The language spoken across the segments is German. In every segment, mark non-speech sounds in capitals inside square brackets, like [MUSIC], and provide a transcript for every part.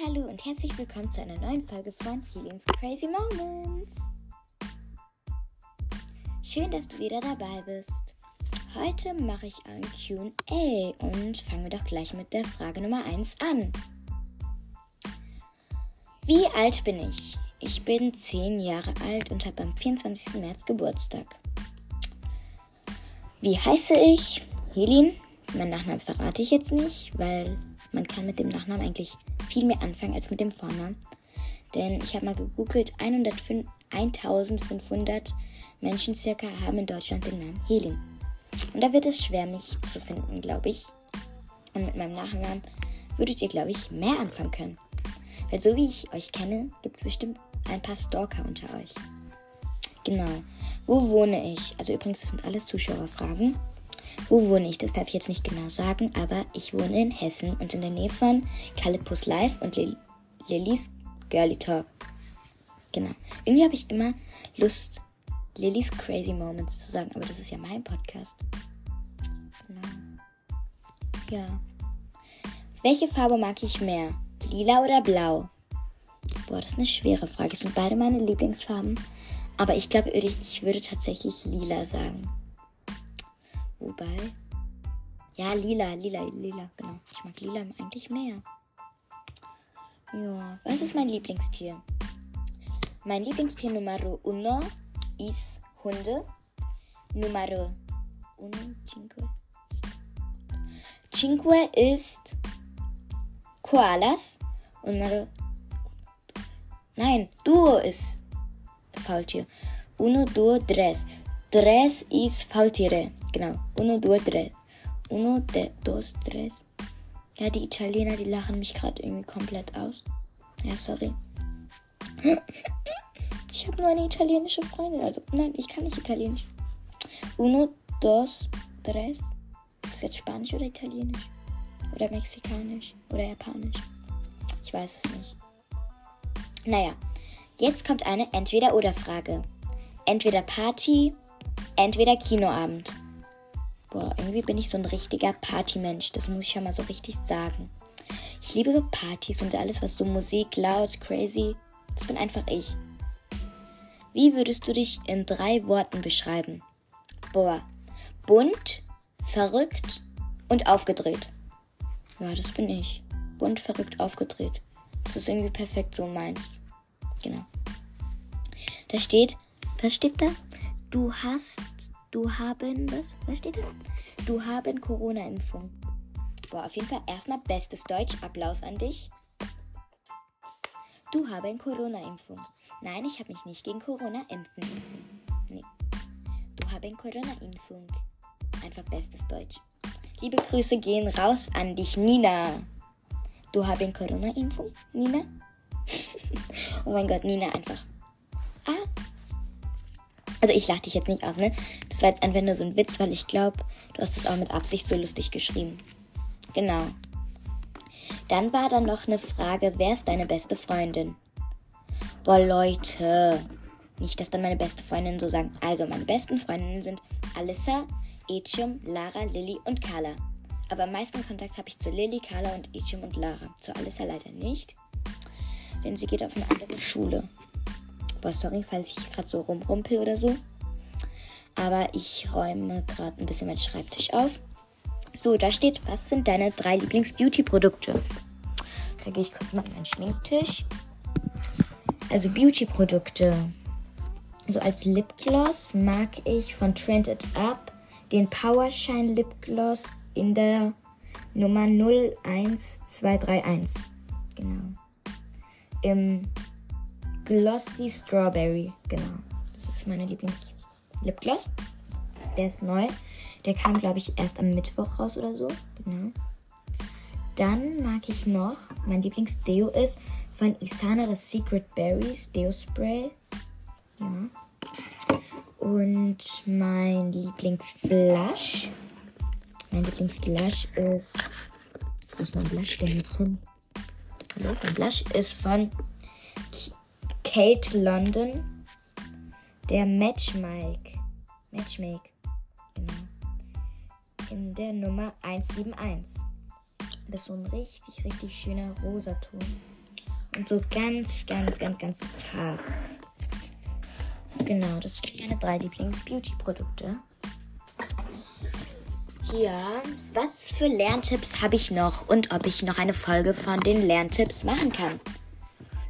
Hallo und herzlich willkommen zu einer neuen Folge von Healing's Crazy Moments. Schön, dass du wieder dabei bist. Heute mache ich ein QA und fangen wir doch gleich mit der Frage Nummer 1 an. Wie alt bin ich? Ich bin 10 Jahre alt und habe am 24. März Geburtstag. Wie heiße ich? Helin. Mein Nachnamen verrate ich jetzt nicht, weil man kann mit dem Nachnamen eigentlich viel mehr anfangen als mit dem Vornamen. Denn ich habe mal gegoogelt, 105, 1500 Menschen circa haben in Deutschland den Namen Helin. Und da wird es schwer, mich zu finden, glaube ich. Und mit meinem Nachnamen würdet ihr, glaube ich, mehr anfangen können. Weil so wie ich euch kenne, gibt es bestimmt ein paar Stalker unter euch. Genau. Wo wohne ich? Also übrigens, das sind alles Zuschauerfragen. Wo wohne ich? Das darf ich jetzt nicht genau sagen, aber ich wohne in Hessen und in der Nähe von Calipus Live und Lil Lillys Girly Talk. Genau. Irgendwie habe ich immer Lust, Lillys Crazy Moments zu sagen, aber das ist ja mein Podcast. Genau. Ja. Welche Farbe mag ich mehr? Lila oder blau? Boah, das ist eine schwere Frage. Es sind beide meine Lieblingsfarben. Aber ich glaube, ich würde tatsächlich lila sagen. Wobei. Ja, lila, lila, lila, genau. Ich mag lila eigentlich mehr. Ja, was ist mein Lieblingstier? Mein Lieblingstier Numero uno ist Hunde. Numero uno, cinque. Cinque ist Koalas. Und Numero. Nein, Duo ist Faultier. Uno, due, tres. Tres ist Faultiere. Genau. Uno, due, tres. Uno, de, dos, tres. Ja, die Italiener, die lachen mich gerade irgendwie komplett aus. Ja, sorry. [LAUGHS] Ich habe nur eine italienische Freundin. Also, nein, ich kann nicht Italienisch. Uno, dos, tres. Ist das jetzt Spanisch oder Italienisch? Oder Mexikanisch? Oder Japanisch? Ich weiß es nicht. Naja, jetzt kommt eine Entweder-Oder-Frage. Entweder Party, entweder Kinoabend. Boah, irgendwie bin ich so ein richtiger Partymensch. Das muss ich schon mal so richtig sagen. Ich liebe so Partys und alles, was so Musik, laut, crazy. Das bin einfach ich. Wie würdest du dich in drei Worten beschreiben? Boah, bunt, verrückt und aufgedreht. Ja, das bin ich. Bunt, verrückt, aufgedreht. Das ist irgendwie perfekt so meins. Genau. Da steht, was steht da? Du hast Du haben, was? Was steht da? Du haben Corona-Impfung. Boah, auf jeden Fall erstmal bestes Deutsch. Applaus an dich. Du haben Corona-Impfung. Nein, ich habe mich nicht gegen Corona impfen lassen. Nee. Du haben Corona-Impfung. Einfach bestes Deutsch. Liebe Grüße gehen raus an dich, Nina. Du haben Corona-Impfung, Nina? [LAUGHS] oh mein Gott, Nina einfach. Also ich lache dich jetzt nicht auf, ne? Das war jetzt einfach nur so ein Witz, weil ich glaube, du hast es auch mit Absicht so lustig geschrieben. Genau. Dann war da noch eine Frage, wer ist deine beste Freundin? Boah, Leute. Nicht, dass dann meine beste Freundin so sagen. Also, meine besten Freundinnen sind Alissa, Etium, Lara, Lilly und Carla. Aber am meisten Kontakt habe ich zu Lilly, Carla und Etium und Lara. Zu Alissa leider nicht. Denn sie geht auf eine andere Schule. Boah, sorry, falls ich gerade so rumrumpel oder so. Aber ich räume gerade ein bisschen meinen Schreibtisch auf. So, da steht, was sind deine drei Lieblings-Beauty-Produkte? Da gehe ich kurz mal an meinen Schminktisch. Also Beauty-Produkte. So als Lipgloss mag ich von Trend It Up den Powershine Lipgloss in der Nummer 01231. Genau. Im Glossy Strawberry. Genau. Das ist meine Lieblings-Lipgloss. Der ist neu. Der kam, glaube ich, erst am Mittwoch raus oder so. Genau. Dann mag ich noch, mein Lieblings-Deo ist von Isana das Secret Berries Deo Spray. Ja. Und mein Lieblings-Blush. Mein Lieblings-Blush ist. Was ist mein Blush denn jetzt hin? Hallo? Mein Blush ist von Kate London, der Matchmake. Matchmake. Genau. In der Nummer 171. Das ist so ein richtig, richtig schöner rosa Ton. Und so ganz, ganz, ganz, ganz zart. Genau, das sind meine drei Lieblings-Beauty-Produkte. Ja, was für Lerntipps habe ich noch und ob ich noch eine Folge von den Lerntipps machen kann?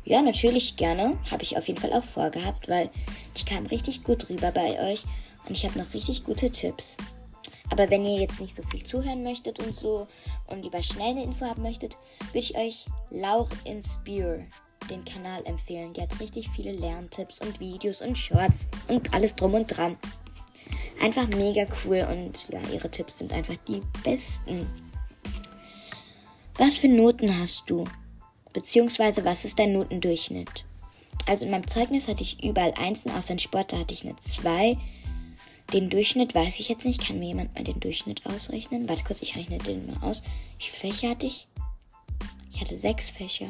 Ja, natürlich gerne. Habe ich auf jeden Fall auch vorgehabt, weil ich kam richtig gut rüber bei euch und ich habe noch richtig gute Tipps. Aber wenn ihr jetzt nicht so viel zuhören möchtet und so und lieber schnell eine Info haben möchtet, würde ich euch Lauch Inspire den Kanal empfehlen. Die hat richtig viele Lerntipps und Videos und Shorts und alles drum und dran. Einfach mega cool und ja, ihre Tipps sind einfach die besten. Was für Noten hast du? Beziehungsweise was ist dein Notendurchschnitt? Also in meinem Zeugnis hatte ich überall Einsen, außer in Sport, da hatte ich eine 2. Den Durchschnitt weiß ich jetzt nicht. Kann mir jemand mal den Durchschnitt ausrechnen? Warte kurz, ich rechne den mal aus. Wie viele Fächer hatte ich? Ich hatte sechs Fächer.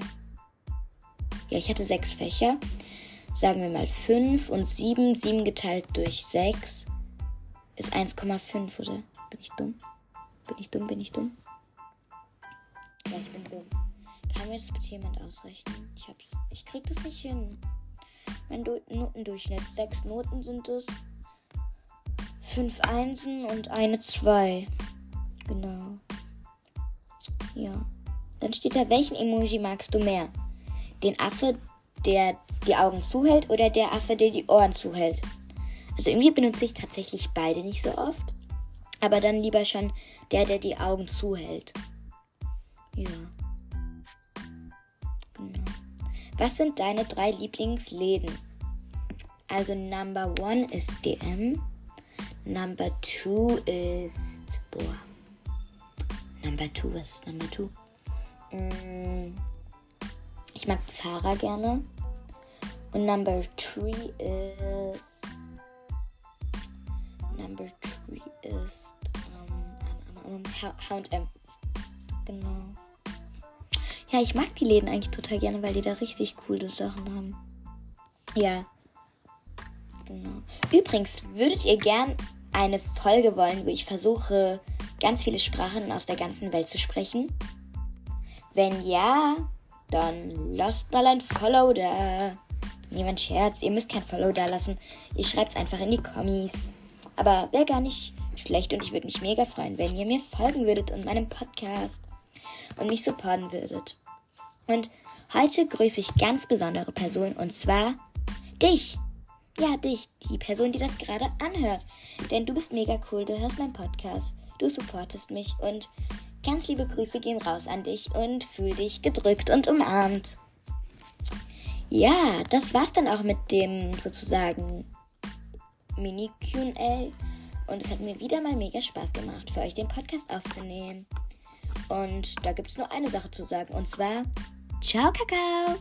Ja, ich hatte sechs Fächer. Sagen wir mal 5 und 7. 7 geteilt durch 6 ist 1,5, oder? Bin ich dumm? Bin ich dumm? Bin ich dumm? Ja, ich bin dumm. Kann mir das bitte jemand ausrechnen? Ich, hab's, ich krieg das nicht hin. Mein du Notendurchschnitt. Sechs Noten sind es. Fünf Einsen und eine Zwei. Genau. Ja. Dann steht da, welchen Emoji magst du mehr? Den Affe, der die Augen zuhält oder der Affe, der die Ohren zuhält? Also irgendwie benutze ich tatsächlich beide nicht so oft. Aber dann lieber schon der, der die Augen zuhält. Ja. Genau. Was sind deine drei Lieblingsläden? Also Number One ist DM. Number Two ist. Boah. Number Two, was ist Number Two? Mm, ich mag Zara gerne. Und Number Three ist. Number 3 ist ähm, ähm, H&M. Genau. Ja, ich mag die Läden eigentlich total gerne, weil die da richtig coole Sachen haben. Ja. Genau. Übrigens, würdet ihr gern eine Folge wollen, wo ich versuche, ganz viele Sprachen aus der ganzen Welt zu sprechen? Wenn ja, dann lasst mal ein Follow da. Niemand Scherz, ihr müsst kein Follow da lassen. Ihr schreibt es einfach in die Kommis. Aber wäre gar nicht schlecht und ich würde mich mega freuen, wenn ihr mir folgen würdet und meinem Podcast und mich supporten würdet. Und heute grüße ich ganz besondere Personen und zwar dich. Ja, dich, die Person, die das gerade anhört. Denn du bist mega cool, du hörst meinen Podcast, du supportest mich und ganz liebe Grüße gehen raus an dich und fühl dich gedrückt und umarmt. Ja, das war's dann auch mit dem sozusagen Mini-QA. Und es hat mir wieder mal mega Spaß gemacht, für euch den Podcast aufzunehmen. Und da gibt es nur eine Sache zu sagen. Und zwar, ciao, Kakao!